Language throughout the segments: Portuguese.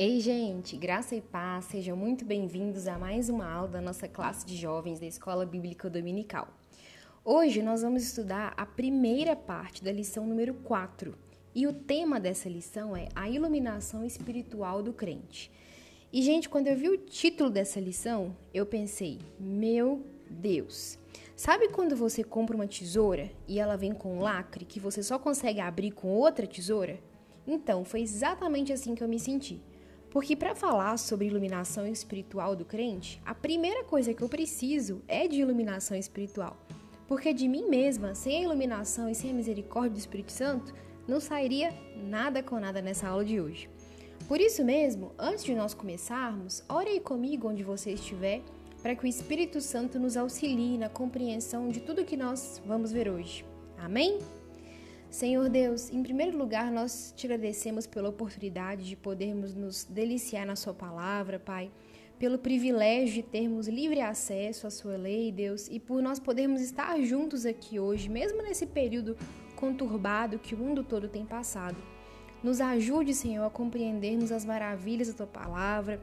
Ei, gente, graça e paz, sejam muito bem-vindos a mais uma aula da nossa classe de jovens da Escola Bíblica Dominical. Hoje nós vamos estudar a primeira parte da lição número 4 e o tema dessa lição é a iluminação espiritual do crente. E, gente, quando eu vi o título dessa lição, eu pensei, meu Deus. Sabe quando você compra uma tesoura e ela vem com um lacre que você só consegue abrir com outra tesoura? Então, foi exatamente assim que eu me senti. Porque para falar sobre iluminação espiritual do crente, a primeira coisa que eu preciso é de iluminação espiritual. Porque de mim mesma, sem a iluminação e sem a misericórdia do Espírito Santo, não sairia nada com nada nessa aula de hoje. Por isso mesmo, antes de nós começarmos, ore comigo onde você estiver, para que o Espírito Santo nos auxilie na compreensão de tudo que nós vamos ver hoje. Amém? Senhor Deus, em primeiro lugar, nós te agradecemos pela oportunidade de podermos nos deliciar na Sua palavra, Pai, pelo privilégio de termos livre acesso à Sua lei, Deus, e por nós podermos estar juntos aqui hoje, mesmo nesse período conturbado que o mundo todo tem passado. Nos ajude, Senhor, a compreendermos as maravilhas da Tua palavra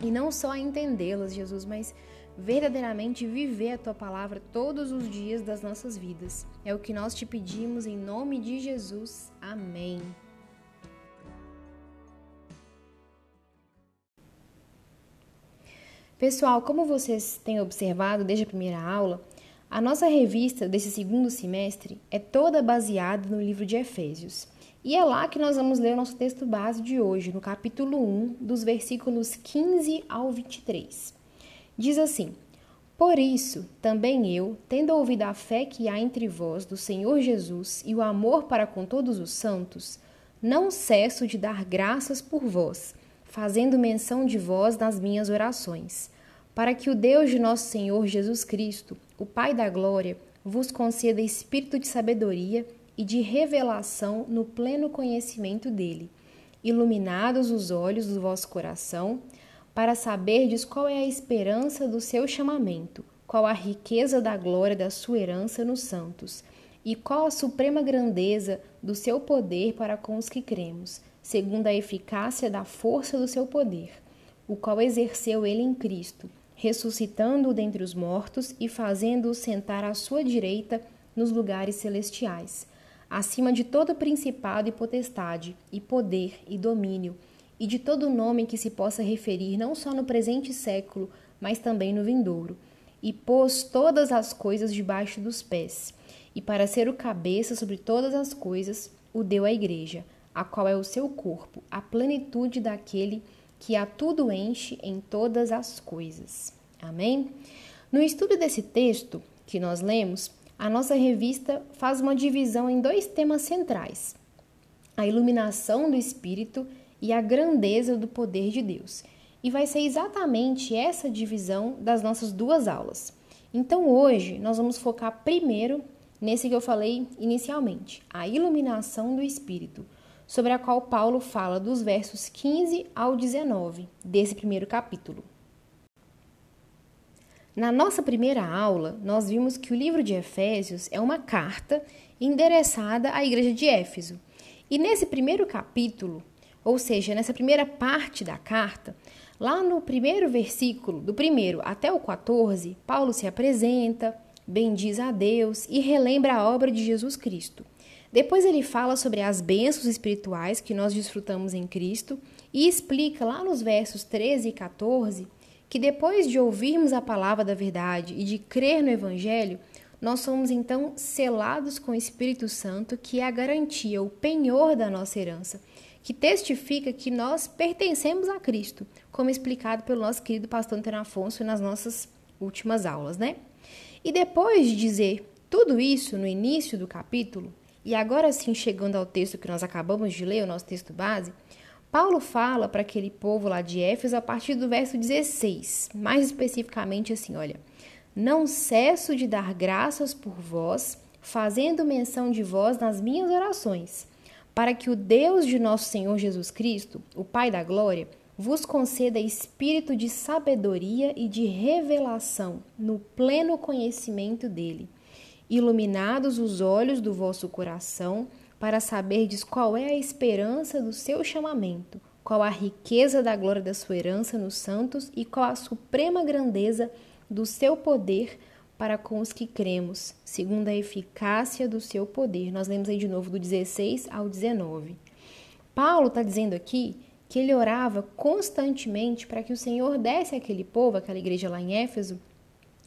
e não só a entendê-las, Jesus, mas verdadeiramente viver a tua palavra todos os dias das nossas vidas. É o que nós te pedimos em nome de Jesus. Amém. Pessoal, como vocês têm observado desde a primeira aula, a nossa revista desse segundo semestre é toda baseada no livro de Efésios. E é lá que nós vamos ler o nosso texto base de hoje, no capítulo 1, dos versículos 15 ao 23. Diz assim: Por isso, também eu, tendo ouvido a fé que há entre vós do Senhor Jesus e o amor para com todos os santos, não cesso de dar graças por vós, fazendo menção de vós nas minhas orações, para que o Deus de nosso Senhor Jesus Cristo, o Pai da glória, vos conceda espírito de sabedoria e de revelação no pleno conhecimento dele, iluminados os olhos do vosso coração, para saberdes qual é a esperança do seu chamamento, qual a riqueza da glória da sua herança nos santos, e qual a suprema grandeza do seu poder para com os que cremos, segundo a eficácia da força do seu poder, o qual exerceu ele em Cristo, ressuscitando-o dentre os mortos e fazendo-o sentar à sua direita nos lugares celestiais, acima de todo principado e potestade, e poder e domínio e de todo nome que se possa referir não só no presente século, mas também no vindouro, e pôs todas as coisas debaixo dos pés, e para ser o cabeça sobre todas as coisas, o deu à igreja, a qual é o seu corpo, a plenitude daquele que a tudo enche em todas as coisas. Amém? No estudo desse texto que nós lemos, a nossa revista faz uma divisão em dois temas centrais: a iluminação do espírito e a grandeza do poder de Deus. E vai ser exatamente essa divisão das nossas duas aulas. Então hoje nós vamos focar primeiro nesse que eu falei inicialmente, a iluminação do Espírito, sobre a qual Paulo fala dos versos 15 ao 19 desse primeiro capítulo. Na nossa primeira aula, nós vimos que o livro de Efésios é uma carta endereçada à igreja de Éfeso. E nesse primeiro capítulo, ou seja, nessa primeira parte da carta, lá no primeiro versículo, do primeiro até o 14, Paulo se apresenta, bendiz a Deus e relembra a obra de Jesus Cristo. Depois ele fala sobre as bênçãos espirituais que nós desfrutamos em Cristo e explica lá nos versos 13 e 14 que depois de ouvirmos a palavra da verdade e de crer no Evangelho, nós somos então selados com o Espírito Santo, que é a garantia, o penhor da nossa herança que testifica que nós pertencemos a Cristo, como explicado pelo nosso querido pastor Antônio Afonso nas nossas últimas aulas, né? E depois de dizer tudo isso no início do capítulo, e agora sim chegando ao texto que nós acabamos de ler, o nosso texto base, Paulo fala para aquele povo lá de Éfeso a partir do verso 16, mais especificamente assim, olha: Não cesso de dar graças por vós, fazendo menção de vós nas minhas orações para que o Deus de nosso Senhor Jesus Cristo, o Pai da Glória, vos conceda espírito de sabedoria e de revelação no pleno conhecimento dele, iluminados os olhos do vosso coração, para saberdes qual é a esperança do seu chamamento, qual a riqueza da glória da sua herança nos santos e qual a suprema grandeza do seu poder para com os que cremos, segundo a eficácia do seu poder. Nós lemos aí de novo do 16 ao 19. Paulo está dizendo aqui que ele orava constantemente para que o Senhor desse àquele povo, àquela igreja lá em Éfeso,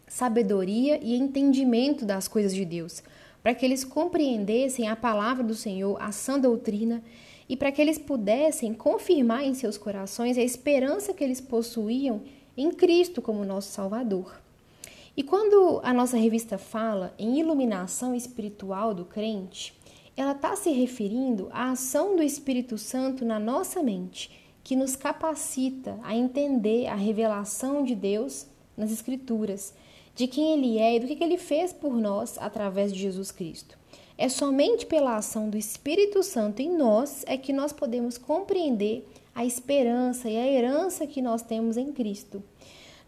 sabedoria e entendimento das coisas de Deus, para que eles compreendessem a palavra do Senhor, a sã doutrina e para que eles pudessem confirmar em seus corações a esperança que eles possuíam em Cristo como nosso Salvador. E quando a nossa revista fala em iluminação espiritual do crente, ela está se referindo à ação do Espírito Santo na nossa mente, que nos capacita a entender a revelação de Deus nas Escrituras, de quem Ele é e do que Ele fez por nós através de Jesus Cristo. É somente pela ação do Espírito Santo em nós é que nós podemos compreender a esperança e a herança que nós temos em Cristo.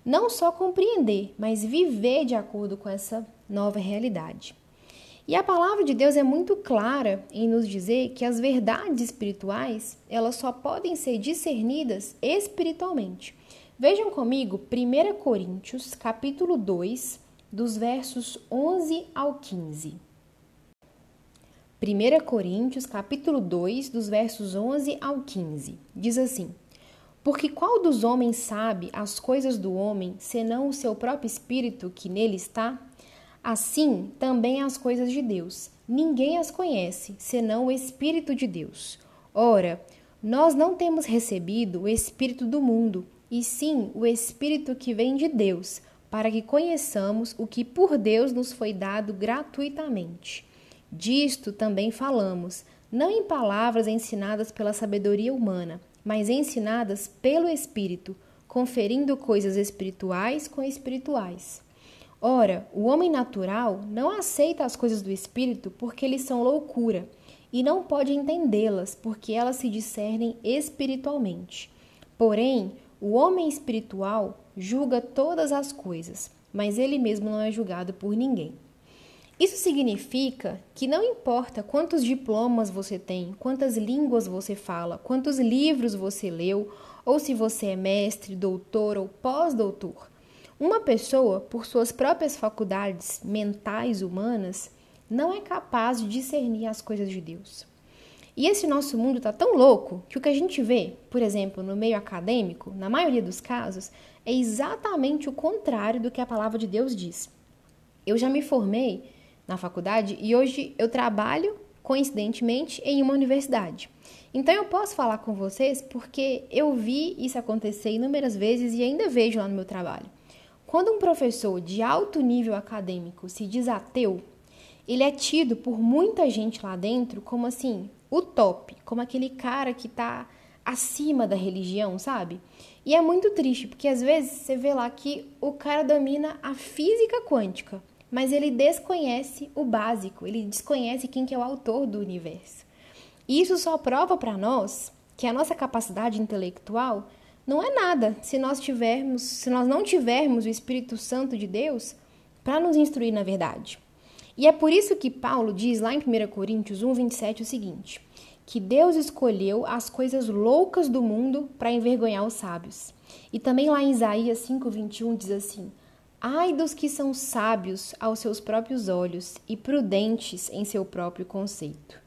Não só compreender, mas viver de acordo com essa nova realidade. E a palavra de Deus é muito clara em nos dizer que as verdades espirituais, elas só podem ser discernidas espiritualmente. Vejam comigo 1 Coríntios, capítulo 2, dos versos 11 ao 15. 1 Coríntios, capítulo 2, dos versos 11 ao 15. Diz assim: Porque qual dos homens sabe as coisas do homem, senão o seu próprio espírito que nele está? Assim também as coisas de Deus. Ninguém as conhece, senão o Espírito de Deus. Ora, nós não temos recebido o Espírito do mundo, e sim o Espírito que vem de Deus, para que conheçamos o que por Deus nos foi dado gratuitamente. Disto também falamos, não em palavras ensinadas pela sabedoria humana, mas ensinadas pelo Espírito, conferindo coisas espirituais com espirituais. Ora, o homem natural não aceita as coisas do Espírito porque eles são loucura, e não pode entendê-las porque elas se discernem espiritualmente. Porém, o homem espiritual julga todas as coisas, mas ele mesmo não é julgado por ninguém. Isso significa que não importa quantos diplomas você tem, quantas línguas você fala, quantos livros você leu, ou se você é mestre, doutor ou pós-doutor. Uma pessoa, por suas próprias faculdades mentais humanas, não é capaz de discernir as coisas de Deus. E esse nosso mundo está tão louco que o que a gente vê, por exemplo, no meio acadêmico, na maioria dos casos, é exatamente o contrário do que a palavra de Deus diz. Eu já me formei na faculdade e hoje eu trabalho, coincidentemente, em uma universidade. Então eu posso falar com vocês porque eu vi isso acontecer inúmeras vezes e ainda vejo lá no meu trabalho. Quando um professor de alto nível acadêmico se diz ateu, ele é tido por muita gente lá dentro como assim, o top, como aquele cara que está acima da religião, sabe? E é muito triste, porque às vezes você vê lá que o cara domina a física quântica, mas ele desconhece o básico, ele desconhece quem que é o autor do universo. E isso só prova para nós que a nossa capacidade intelectual não é nada se nós tivermos, se nós não tivermos o Espírito Santo de Deus para nos instruir na verdade. E é por isso que Paulo diz lá em 1 Coríntios 1:27 o seguinte: que Deus escolheu as coisas loucas do mundo para envergonhar os sábios. E também lá em Isaías 5:21 diz assim: Ai dos que são sábios aos seus próprios olhos e prudentes em seu próprio conceito.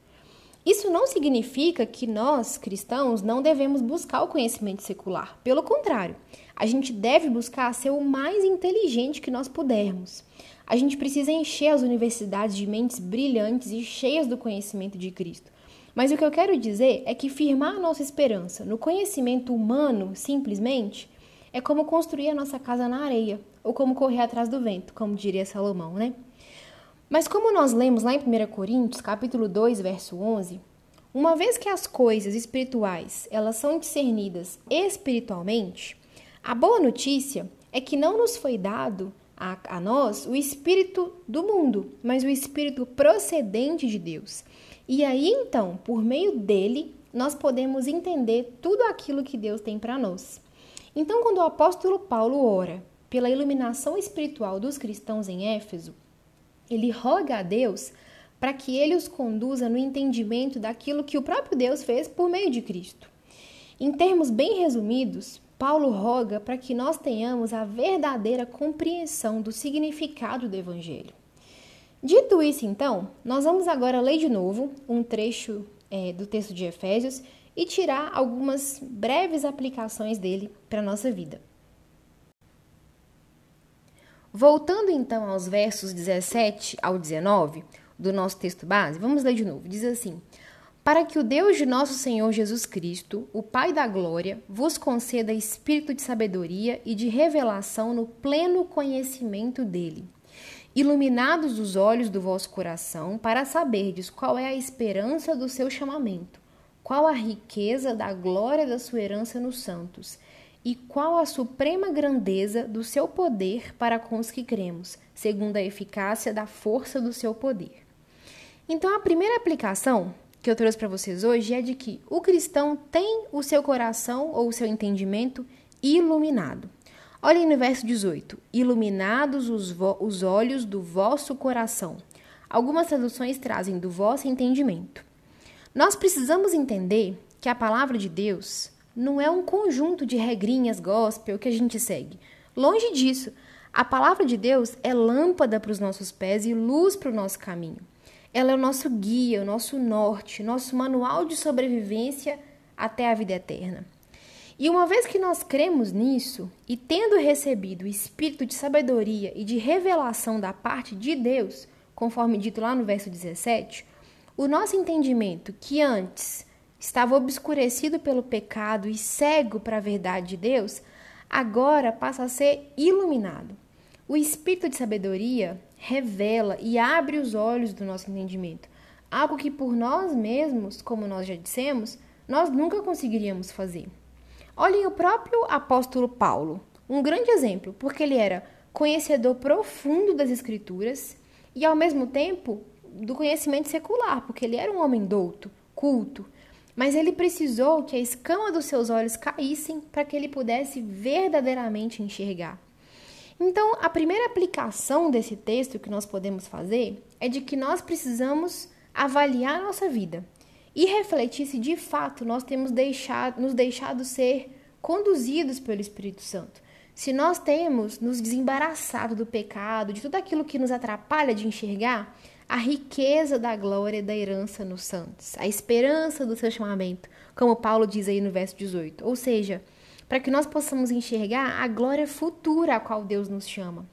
Isso não significa que nós, cristãos, não devemos buscar o conhecimento secular. Pelo contrário, a gente deve buscar ser o mais inteligente que nós pudermos. A gente precisa encher as universidades de mentes brilhantes e cheias do conhecimento de Cristo. Mas o que eu quero dizer é que firmar a nossa esperança no conhecimento humano, simplesmente, é como construir a nossa casa na areia, ou como correr atrás do vento, como diria Salomão, né? Mas como nós lemos lá em 1 Coríntios, capítulo 2, verso 11, uma vez que as coisas espirituais, elas são discernidas espiritualmente, a boa notícia é que não nos foi dado a, a nós o espírito do mundo, mas o espírito procedente de Deus. E aí então, por meio dele, nós podemos entender tudo aquilo que Deus tem para nós. Então, quando o apóstolo Paulo ora pela iluminação espiritual dos cristãos em Éfeso, ele roga a Deus para que ele os conduza no entendimento daquilo que o próprio Deus fez por meio de Cristo. Em termos bem resumidos, Paulo roga para que nós tenhamos a verdadeira compreensão do significado do Evangelho. Dito isso, então, nós vamos agora ler de novo um trecho é, do texto de Efésios e tirar algumas breves aplicações dele para a nossa vida. Voltando então aos versos 17 ao 19 do nosso texto base, vamos ler de novo. Diz assim: Para que o Deus de nosso Senhor Jesus Cristo, o Pai da glória, vos conceda espírito de sabedoria e de revelação no pleno conhecimento dele iluminados os olhos do vosso coração, para saberdes qual é a esperança do seu chamamento, qual a riqueza da glória da sua herança nos santos, e qual a suprema grandeza do seu poder para com os que cremos, segundo a eficácia da força do seu poder. Então, a primeira aplicação que eu trouxe para vocês hoje é de que o cristão tem o seu coração ou o seu entendimento iluminado. Olhem no verso 18: Iluminados os, os olhos do vosso coração. Algumas traduções trazem do vosso entendimento. Nós precisamos entender que a palavra de Deus não é um conjunto de regrinhas gospel que a gente segue. Longe disso. A palavra de Deus é lâmpada para os nossos pés e luz para o nosso caminho. Ela é o nosso guia, o nosso norte, nosso manual de sobrevivência até a vida eterna. E uma vez que nós cremos nisso, e tendo recebido o espírito de sabedoria e de revelação da parte de Deus, conforme dito lá no verso 17, o nosso entendimento, que antes estava obscurecido pelo pecado e cego para a verdade de Deus, agora passa a ser iluminado. O espírito de sabedoria revela e abre os olhos do nosso entendimento, algo que por nós mesmos, como nós já dissemos, nós nunca conseguiríamos fazer. Olhem o próprio apóstolo Paulo, um grande exemplo, porque ele era conhecedor profundo das Escrituras e, ao mesmo tempo, do conhecimento secular, porque ele era um homem douto, culto. Mas ele precisou que a escama dos seus olhos caíssem para que ele pudesse verdadeiramente enxergar. Então, a primeira aplicação desse texto que nós podemos fazer é de que nós precisamos avaliar nossa vida e refletir se de fato nós temos deixado, nos deixado ser conduzidos pelo Espírito Santo. Se nós temos nos desembaraçado do pecado, de tudo aquilo que nos atrapalha de enxergar a riqueza da glória e da herança nos santos, a esperança do seu chamamento, como Paulo diz aí no verso 18. Ou seja, para que nós possamos enxergar a glória futura a qual Deus nos chama.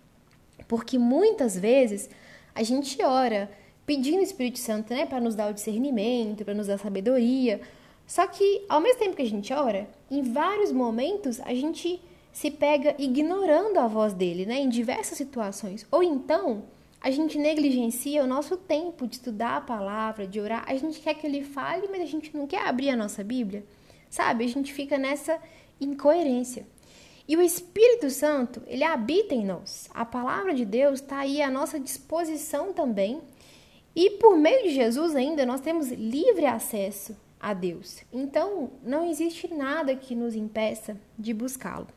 Porque muitas vezes a gente ora pedindo o Espírito Santo, né, para nos dar o discernimento, para nos dar sabedoria. Só que ao mesmo tempo que a gente ora, em vários momentos a gente se pega ignorando a voz dele, né, em diversas situações. Ou então, a gente negligencia o nosso tempo de estudar a palavra, de orar. A gente quer que ele fale, mas a gente não quer abrir a nossa Bíblia. Sabe? A gente fica nessa incoerência. E o Espírito Santo, ele habita em nós. A palavra de Deus está aí à nossa disposição também e por meio de Jesus ainda nós temos livre acesso a Deus. Então, não existe nada que nos impeça de buscá-lo.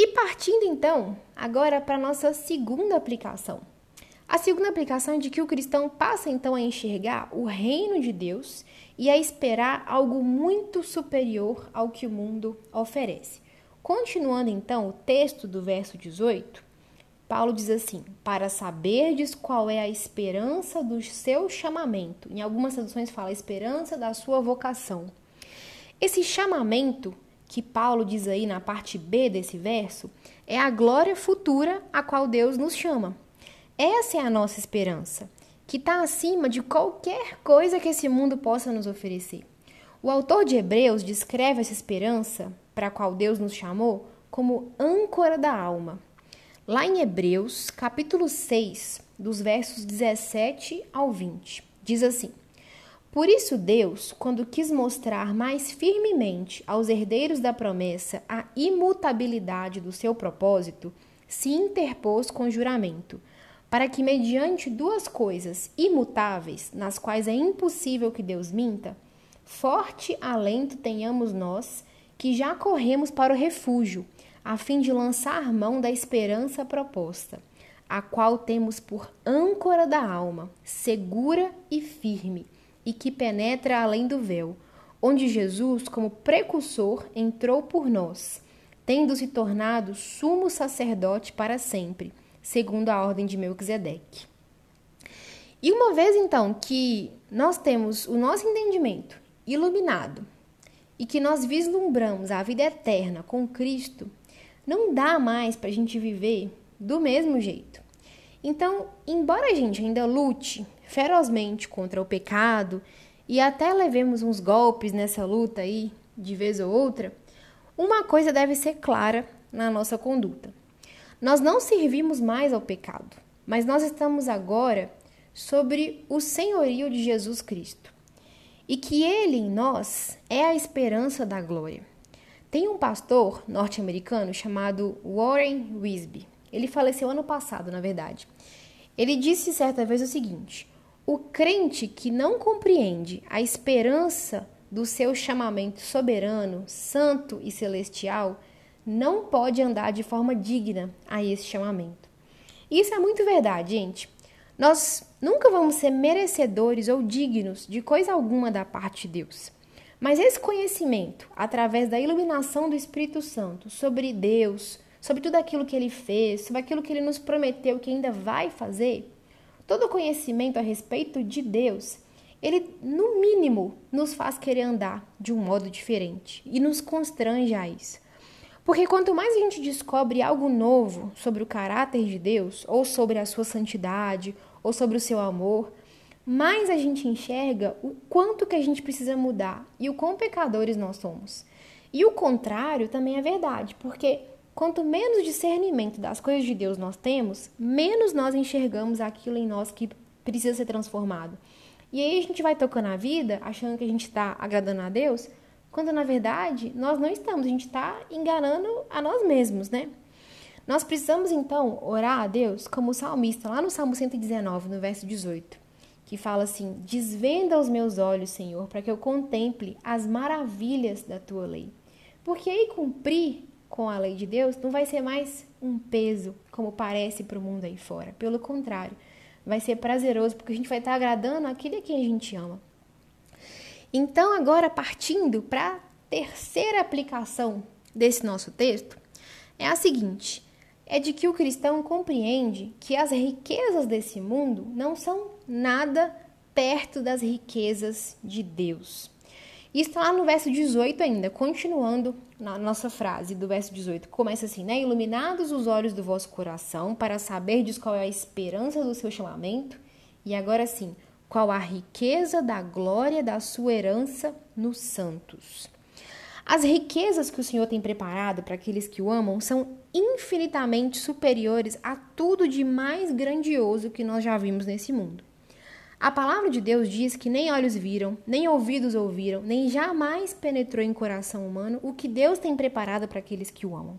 E partindo então agora para a nossa segunda aplicação. A segunda aplicação é de que o cristão passa então a enxergar o reino de Deus e a esperar algo muito superior ao que o mundo oferece. Continuando então o texto do verso 18, Paulo diz assim: para saberdes qual é a esperança do seu chamamento. Em algumas traduções fala esperança da sua vocação. Esse chamamento que Paulo diz aí na parte B desse verso é a glória futura a qual Deus nos chama. Essa é a nossa esperança, que está acima de qualquer coisa que esse mundo possa nos oferecer. O autor de Hebreus descreve essa esperança para a qual Deus nos chamou como âncora da alma. Lá em Hebreus, capítulo 6, dos versos 17 ao 20, diz assim: Por isso Deus, quando quis mostrar mais firmemente aos herdeiros da promessa a imutabilidade do seu propósito, se interpôs com juramento, para que mediante duas coisas imutáveis, nas quais é impossível que Deus minta, forte alento tenhamos nós, que já corremos para o refúgio a fim de lançar mão da esperança proposta, a qual temos por âncora da alma, segura e firme, e que penetra além do véu, onde Jesus, como precursor, entrou por nós, tendo se tornado sumo sacerdote para sempre, segundo a ordem de Melquisedeque. E uma vez então que nós temos o nosso entendimento iluminado e que nós vislumbramos a vida eterna com Cristo, não dá mais para a gente viver do mesmo jeito. Então, embora a gente ainda lute ferozmente contra o pecado e até levemos uns golpes nessa luta aí, de vez ou outra, uma coisa deve ser clara na nossa conduta. Nós não servimos mais ao pecado, mas nós estamos agora sobre o senhorio de Jesus Cristo e que ele em nós é a esperança da glória. Tem um pastor norte-americano chamado Warren Wisby. Ele faleceu ano passado, na verdade. Ele disse certa vez o seguinte: o crente que não compreende a esperança do seu chamamento soberano, santo e celestial, não pode andar de forma digna a esse chamamento. Isso é muito verdade, gente. Nós nunca vamos ser merecedores ou dignos de coisa alguma da parte de Deus. Mas esse conhecimento, através da iluminação do Espírito Santo sobre Deus, sobre tudo aquilo que ele fez, sobre aquilo que ele nos prometeu que ainda vai fazer, todo conhecimento a respeito de Deus, ele, no mínimo, nos faz querer andar de um modo diferente e nos constrange a isso. Porque quanto mais a gente descobre algo novo sobre o caráter de Deus, ou sobre a sua santidade, ou sobre o seu amor, mais a gente enxerga o quanto que a gente precisa mudar e o quão pecadores nós somos. E o contrário também é verdade, porque quanto menos discernimento das coisas de Deus nós temos, menos nós enxergamos aquilo em nós que precisa ser transformado. E aí a gente vai tocando a vida, achando que a gente está agradando a Deus, quando na verdade nós não estamos, a gente está enganando a nós mesmos, né? Nós precisamos então orar a Deus como o salmista, lá no Salmo 119, no verso 18, que fala assim: Desvenda os meus olhos, Senhor, para que eu contemple as maravilhas da tua lei. Porque aí cumprir com a lei de Deus não vai ser mais um peso, como parece para o mundo aí fora. Pelo contrário, vai ser prazeroso, porque a gente vai estar agradando aquele a quem a gente ama. Então, agora partindo para a terceira aplicação desse nosso texto, é a seguinte: é de que o cristão compreende que as riquezas desse mundo não são nada perto das riquezas de Deus. Isso está lá no verso 18 ainda, continuando na nossa frase do verso 18. Começa assim, né? Iluminados os olhos do vosso coração para saberdes qual é a esperança do seu chamamento. E agora sim, qual a riqueza da glória da sua herança nos santos. As riquezas que o Senhor tem preparado para aqueles que o amam são infinitamente superiores a tudo de mais grandioso que nós já vimos nesse mundo. A palavra de Deus diz que nem olhos viram, nem ouvidos ouviram, nem jamais penetrou em coração humano o que Deus tem preparado para aqueles que o amam.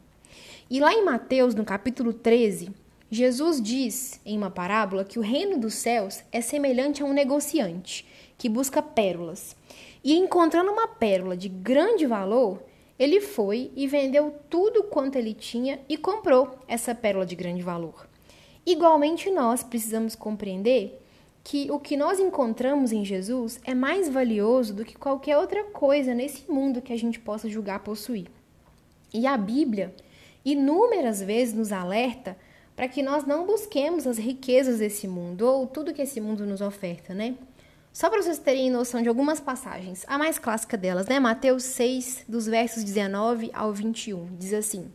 E lá em Mateus, no capítulo 13, Jesus diz em uma parábola que o reino dos céus é semelhante a um negociante que busca pérolas. E encontrando uma pérola de grande valor, ele foi e vendeu tudo quanto ele tinha e comprou essa pérola de grande valor. Igualmente, nós precisamos compreender que o que nós encontramos em Jesus é mais valioso do que qualquer outra coisa nesse mundo que a gente possa julgar possuir. E a Bíblia, inúmeras vezes, nos alerta para que nós não busquemos as riquezas desse mundo ou tudo que esse mundo nos oferta, né? Só para vocês terem noção de algumas passagens, a mais clássica delas, né? Mateus 6, dos versos 19 ao 21, diz assim: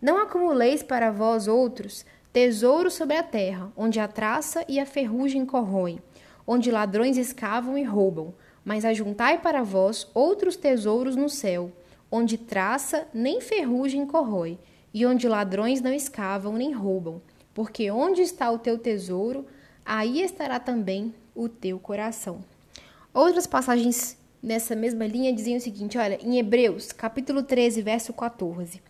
Não acumuleis para vós outros tesouro sobre a terra, onde a traça e a ferrugem corroem, onde ladrões escavam e roubam, mas ajuntai para vós outros tesouros no céu, onde traça nem ferrugem corrói, e onde ladrões não escavam nem roubam, porque onde está o teu tesouro, aí estará também o teu coração. Outras passagens nessa mesma linha diziam o seguinte: olha, em Hebreus, capítulo 13, verso 14.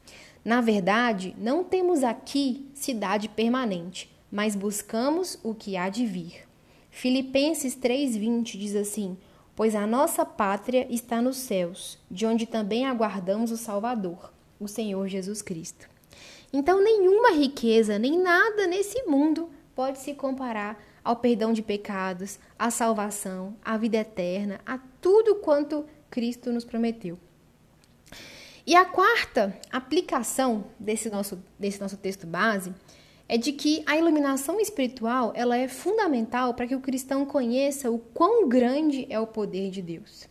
Na verdade, não temos aqui cidade permanente, mas buscamos o que há de vir. Filipenses 3:20 diz assim: Pois a nossa pátria está nos céus, de onde também aguardamos o Salvador, o Senhor Jesus Cristo. Então, nenhuma riqueza, nem nada nesse mundo pode se comparar ao perdão de pecados, à salvação, à vida eterna, a tudo quanto Cristo nos prometeu. E a quarta aplicação desse nosso, desse nosso texto base é de que a iluminação espiritual ela é fundamental para que o cristão conheça o quão grande é o poder de Deus.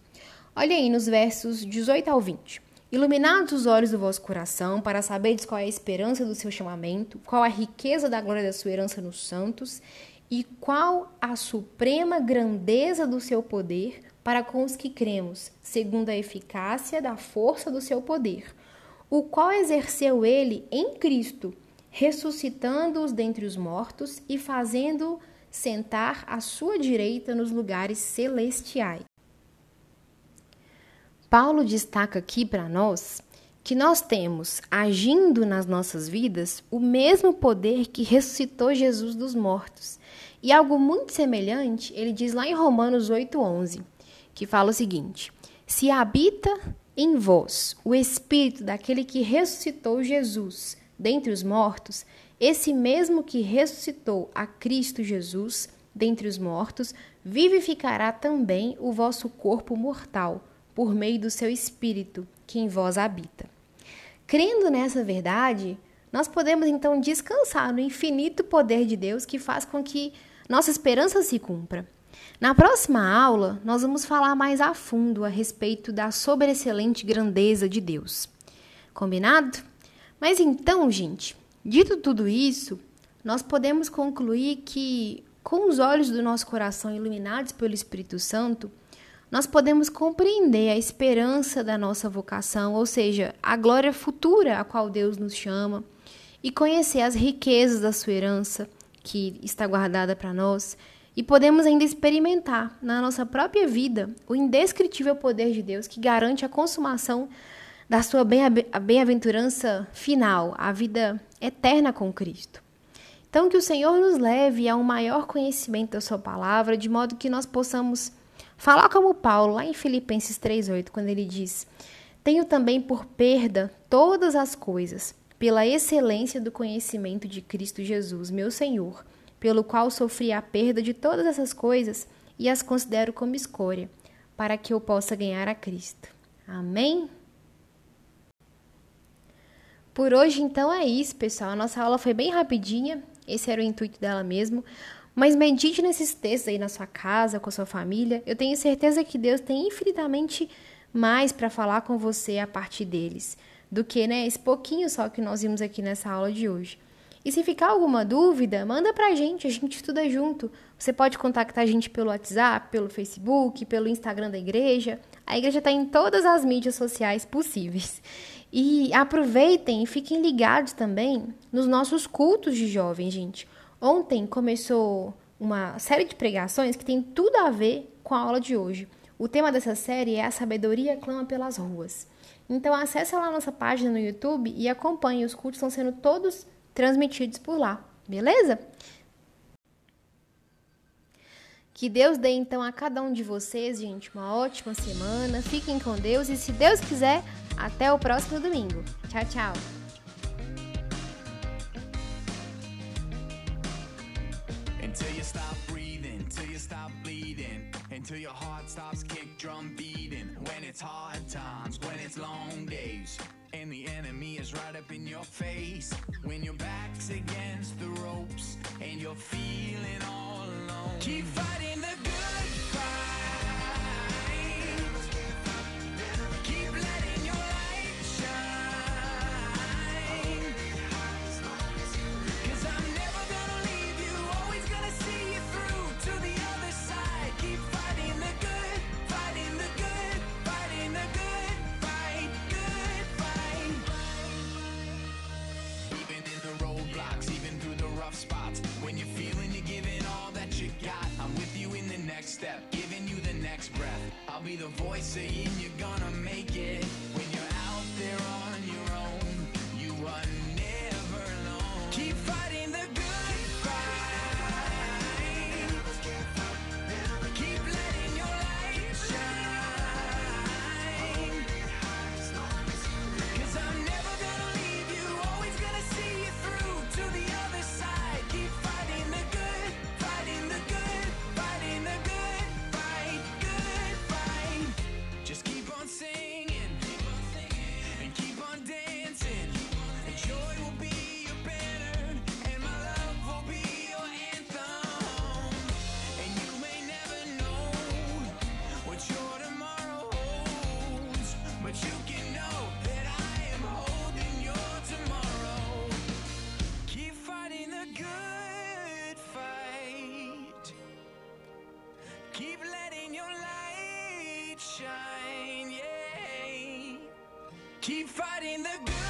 Olha aí nos versos 18 ao 20. Iluminados os olhos do vosso coração, para saberdes qual é a esperança do seu chamamento, qual a riqueza da glória da sua herança nos santos, e qual a suprema grandeza do seu poder para com os que cremos, segundo a eficácia da força do seu poder, o qual exerceu ele em Cristo, ressuscitando-os dentre os mortos e fazendo sentar à sua direita nos lugares celestiais. Paulo destaca aqui para nós que nós temos, agindo nas nossas vidas, o mesmo poder que ressuscitou Jesus dos mortos. E algo muito semelhante, ele diz lá em Romanos 8:11, que fala o seguinte: Se habita em vós o espírito daquele que ressuscitou Jesus dentre os mortos, esse mesmo que ressuscitou a Cristo Jesus dentre os mortos, vivificará também o vosso corpo mortal por meio do seu Espírito que em vós habita. Crendo nessa verdade, nós podemos então descansar no infinito poder de Deus que faz com que nossa esperança se cumpra. Na próxima aula, nós vamos falar mais a fundo a respeito da sobreexcelente grandeza de Deus. Combinado? Mas então, gente, dito tudo isso, nós podemos concluir que, com os olhos do nosso coração iluminados pelo Espírito Santo, nós podemos compreender a esperança da nossa vocação, ou seja, a glória futura a qual Deus nos chama, e conhecer as riquezas da sua herança que está guardada para nós, e podemos ainda experimentar na nossa própria vida o indescritível poder de Deus que garante a consumação da sua bem-aventurança final, a vida eterna com Cristo. Então, que o Senhor nos leve a um maior conhecimento da Sua palavra, de modo que nós possamos Falar como Paulo, lá em Filipenses 3,8, quando ele diz: Tenho também por perda todas as coisas, pela excelência do conhecimento de Cristo Jesus, meu Senhor, pelo qual sofri a perda de todas essas coisas e as considero como escória, para que eu possa ganhar a Cristo. Amém? Por hoje, então, é isso, pessoal. A nossa aula foi bem rapidinha, esse era o intuito dela mesmo. Mas medite nesses textos aí na sua casa, com a sua família. Eu tenho certeza que Deus tem infinitamente mais para falar com você a partir deles do que né, esse pouquinho só que nós vimos aqui nessa aula de hoje. E se ficar alguma dúvida, manda pra gente, a gente estuda junto. Você pode contactar a gente pelo WhatsApp, pelo Facebook, pelo Instagram da igreja. A igreja está em todas as mídias sociais possíveis. E aproveitem e fiquem ligados também nos nossos cultos de jovens, gente. Ontem começou uma série de pregações que tem tudo a ver com a aula de hoje. O tema dessa série é A Sabedoria Clama pelas Ruas. Então acesse lá a nossa página no YouTube e acompanhe. Os cultos estão sendo todos transmitidos por lá, beleza? Que Deus dê então a cada um de vocês, gente, uma ótima semana. Fiquem com Deus e, se Deus quiser, até o próximo domingo. Tchau, tchau. Until your heart stops kick drum beating. When it's hard times, when it's long days, and the enemy is right up in your face. When your back's against the ropes and you're feeling all alone. Keep fighting the voice saying you're gonna make it Keep fighting the good.